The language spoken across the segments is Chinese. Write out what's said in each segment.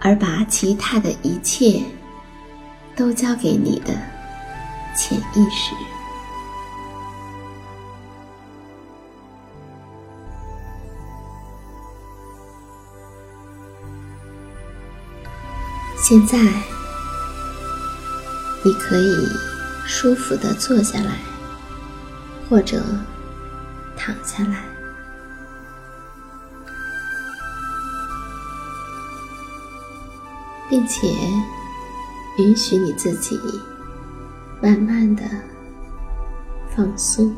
而把其他的一切都交给你的潜意识。现在，你可以舒服的坐下来，或者躺下来。并且允许你自己慢慢的放松。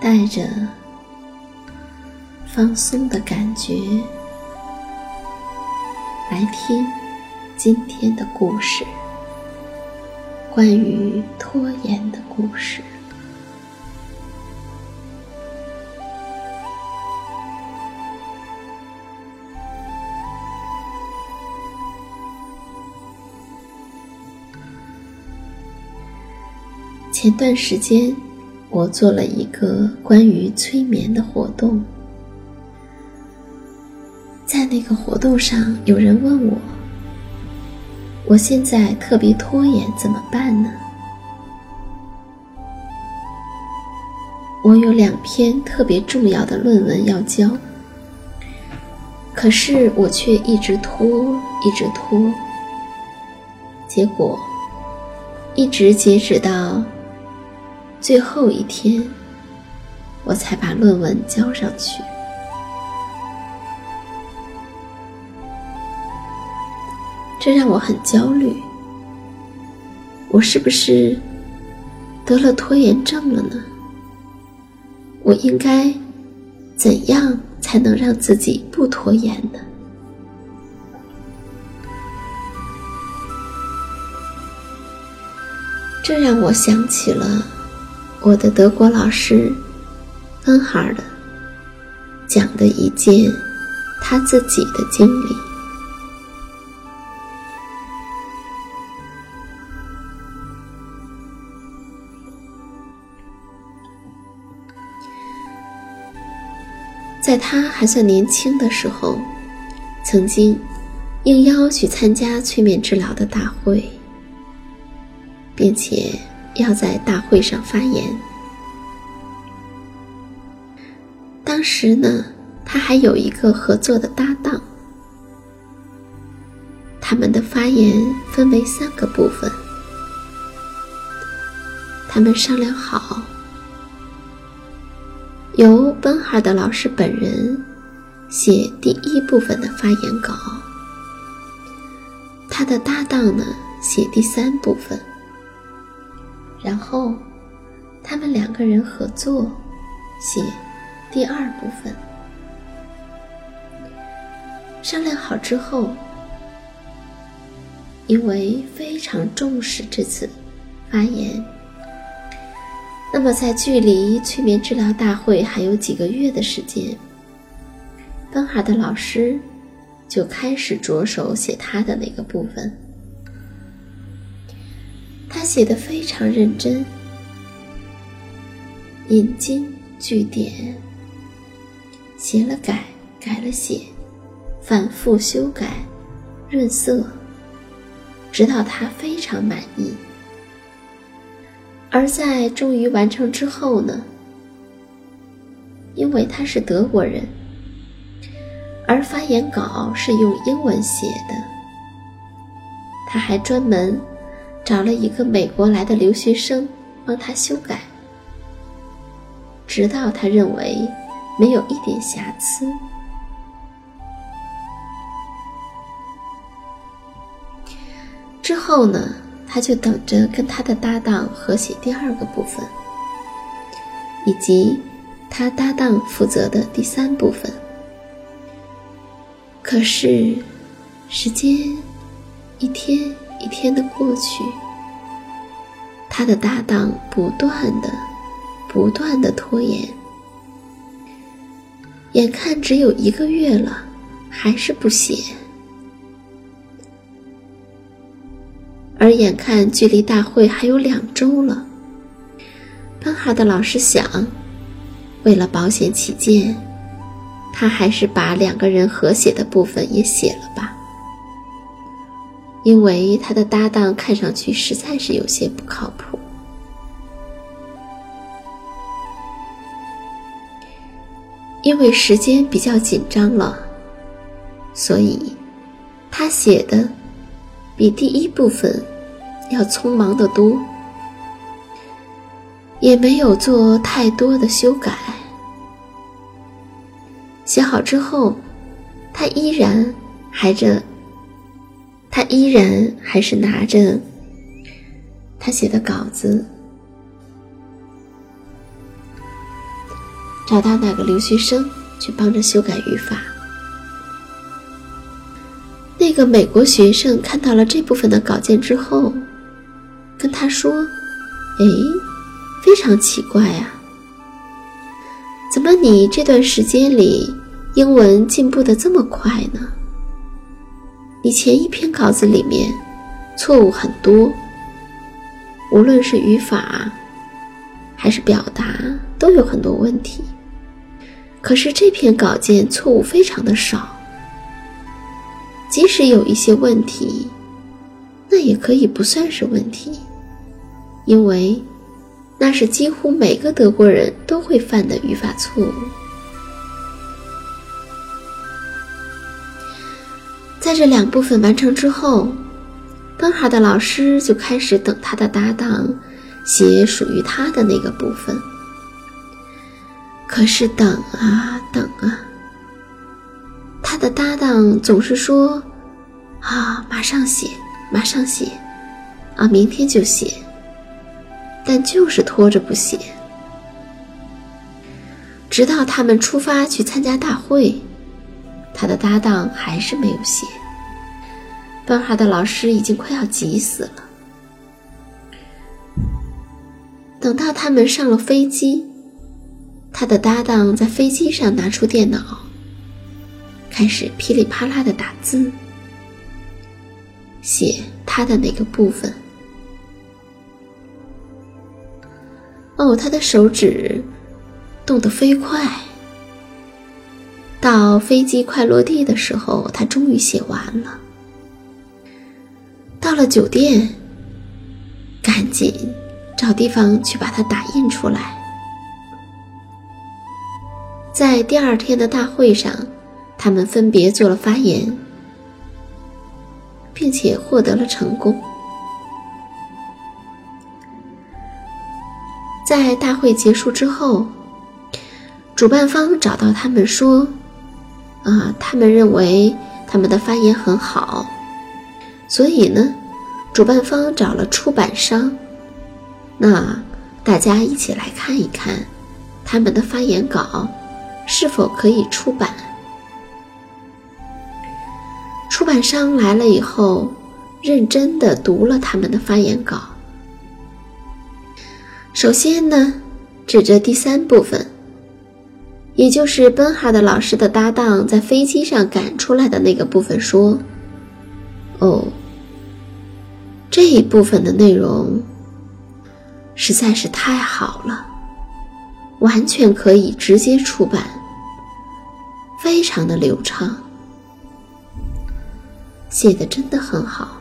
带着放松的感觉来听今天的故事，关于拖延的故事。前段时间。我做了一个关于催眠的活动，在那个活动上，有人问我：“我现在特别拖延，怎么办呢？”我有两篇特别重要的论文要交，可是我却一直拖，一直拖，结果一直截止到最后一天，我才把论文交上去。这让我很焦虑。我是不是得了拖延症了呢？我应该怎样才能让自己不拖延呢？这让我想起了我的德国老师恩哈尔的讲的一件他自己的经历。在他还算年轻的时候，曾经应邀去参加催眠治疗的大会。并且要在大会上发言。当时呢，他还有一个合作的搭档，他们的发言分为三个部分。他们商量好，由奔哈的老师本人写第一部分的发言稿，他的搭档呢写第三部分。然后，他们两个人合作写第二部分。商量好之后，因为非常重视这次发言，那么在距离催眠治疗大会还有几个月的时间，芬哈的老师就开始着手写他的那个部分。他写的非常认真，引经据典，写了改，改了写，反复修改，润色，直到他非常满意。而在终于完成之后呢，因为他是德国人，而发言稿是用英文写的，他还专门。找了一个美国来的留学生帮他修改，直到他认为没有一点瑕疵。之后呢，他就等着跟他的搭档合写第二个部分，以及他搭档负责的第三部分。可是，时间一天。一天的过去，他的搭档不断的、不断的拖延，眼看只有一个月了，还是不写。而眼看距离大会还有两周了，班哈的老师想，为了保险起见，他还是把两个人合写的部分也写了吧。因为他的搭档看上去实在是有些不靠谱，因为时间比较紧张了，所以他写的比第一部分要匆忙得多，也没有做太多的修改。写好之后，他依然还着。他依然还是拿着他写的稿子，找到那个留学生去帮着修改语法。那个美国学生看到了这部分的稿件之后，跟他说：“哎，非常奇怪啊，怎么你这段时间里英文进步的这么快呢？”你前一篇稿子里面错误很多，无论是语法还是表达都有很多问题。可是这篇稿件错误非常的少，即使有一些问题，那也可以不算是问题，因为那是几乎每个德国人都会犯的语法错误。在这两部分完成之后，奔哈的老师就开始等他的搭档写属于他的那个部分。可是等啊等啊，他的搭档总是说：“啊，马上写，马上写，啊，明天就写。”但就是拖着不写，直到他们出发去参加大会，他的搭档还是没有写。班哈的老师已经快要急死了。等到他们上了飞机，他的搭档在飞机上拿出电脑，开始噼里啪啦的打字，写他的那个部分。哦，他的手指动得飞快。到飞机快落地的时候，他终于写完了。到了酒店，赶紧找地方去把它打印出来。在第二天的大会上，他们分别做了发言，并且获得了成功。在大会结束之后，主办方找到他们说：“啊，他们认为他们的发言很好，所以呢，主办方找了出版商，那大家一起来看一看他们的发言稿是否可以出版。”出版商来了以后，认真的读了他们的发言稿。首先呢，指着第三部分，也就是奔哈的老师的搭档在飞机上赶出来的那个部分说：“哦，这一部分的内容实在是太好了，完全可以直接出版，非常的流畅，写的真的很好。”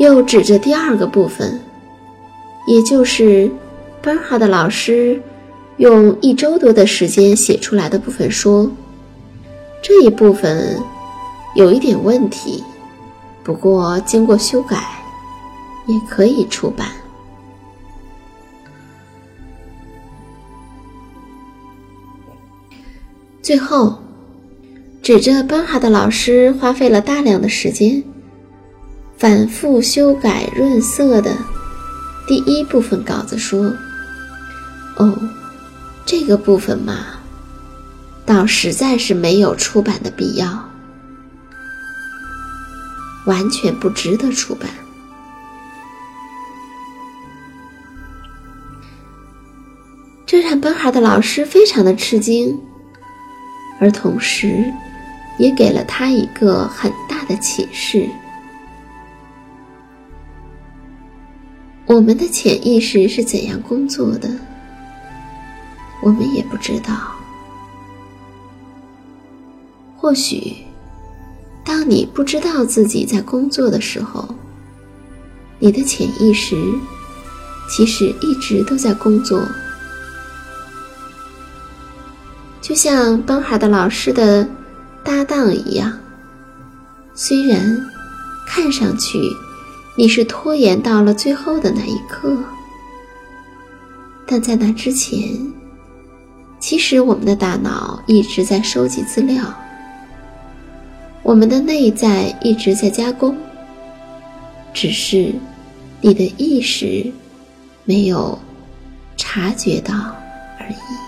又指着第二个部分。也就是，班哈的老师用一周多的时间写出来的部分说，这一部分有一点问题，不过经过修改，也可以出版。最后，指着班哈的老师花费了大量的时间，反复修改润色的。第一部分稿子说：“哦，这个部分嘛，倒实在是没有出版的必要，完全不值得出版。”这让奔哈的老师非常的吃惊，而同时，也给了他一个很大的启示。我们的潜意识是怎样工作的？我们也不知道。或许，当你不知道自己在工作的时候，你的潜意识其实一直都在工作。就像邦海的老师的搭档一样，虽然看上去。你是拖延到了最后的那一刻，但在那之前，其实我们的大脑一直在收集资料，我们的内在一直在加工，只是你的意识没有察觉到而已。